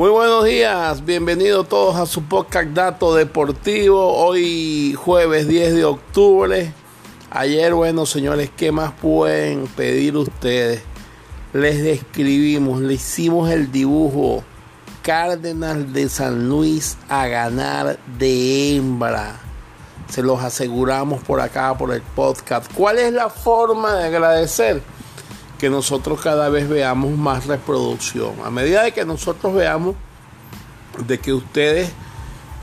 Muy buenos días, bienvenidos todos a su podcast Dato Deportivo. Hoy jueves 10 de octubre. Ayer, bueno señores, ¿qué más pueden pedir ustedes? Les describimos, le hicimos el dibujo. Cárdenas de San Luis a ganar de hembra. Se los aseguramos por acá, por el podcast. ¿Cuál es la forma de agradecer? Que nosotros cada vez veamos más reproducción. A medida de que nosotros veamos de que ustedes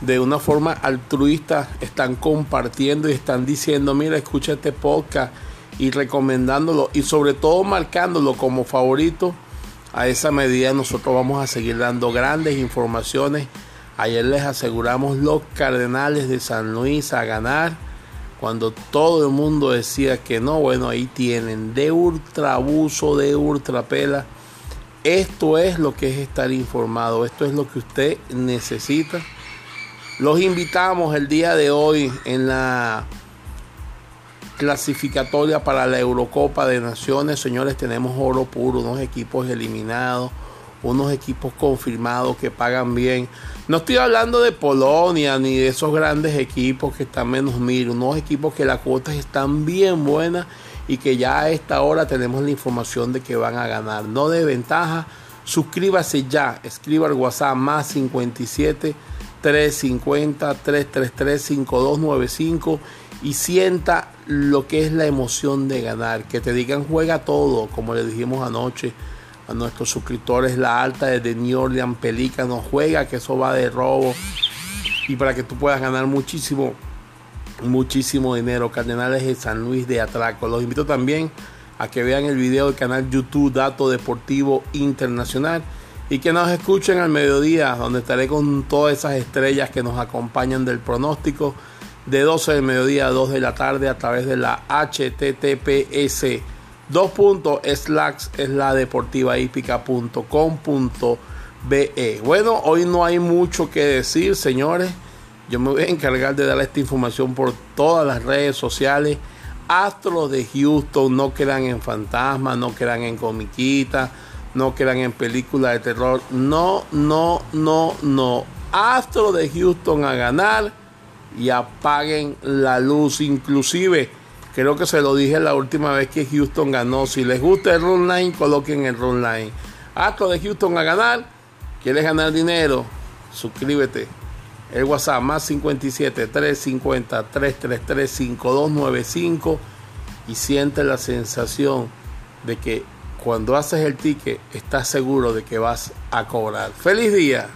de una forma altruista están compartiendo y están diciendo, mira, escucha este podcast y recomendándolo y sobre todo marcándolo como favorito, a esa medida nosotros vamos a seguir dando grandes informaciones. Ayer les aseguramos los Cardenales de San Luis a ganar cuando todo el mundo decía que no, bueno, ahí tienen de ultrabuso, de ultrapela. Esto es lo que es estar informado, esto es lo que usted necesita. Los invitamos el día de hoy en la clasificatoria para la Eurocopa de Naciones. Señores, tenemos oro puro, unos equipos eliminados unos equipos confirmados que pagan bien. No estoy hablando de Polonia ni de esos grandes equipos que están menos mil, unos equipos que las cuotas están bien buenas y que ya a esta hora tenemos la información de que van a ganar. No de ventaja, suscríbase ya, escriba al WhatsApp más 57 350 333 5295 y sienta lo que es la emoción de ganar, que te digan juega todo, como le dijimos anoche a nuestros suscriptores la alta desde New Orleans Pelícano juega que eso va de robo. Y para que tú puedas ganar muchísimo muchísimo dinero Cardenales de San Luis de Atraco. Los invito también a que vean el video del canal YouTube Dato Deportivo Internacional y que nos escuchen al mediodía donde estaré con todas esas estrellas que nos acompañan del pronóstico de 12 del mediodía a 2 de la tarde a través de la HTTPS Dos puntos, slacks es la deportiva be Bueno, hoy no hay mucho que decir, señores. Yo me voy a encargar de dar esta información por todas las redes sociales. Astros de Houston no crean en fantasmas, no crean en comiquitas, no crean en películas de terror. No, no, no, no. Astros de Houston a ganar y apaguen la luz. Inclusive Creo que se lo dije la última vez que Houston ganó. Si les gusta el run line, coloquen el run line. Acto de Houston a ganar. ¿Quieres ganar dinero? Suscríbete. El WhatsApp más 57 350 333 5295 y siente la sensación de que cuando haces el ticket estás seguro de que vas a cobrar. ¡Feliz día!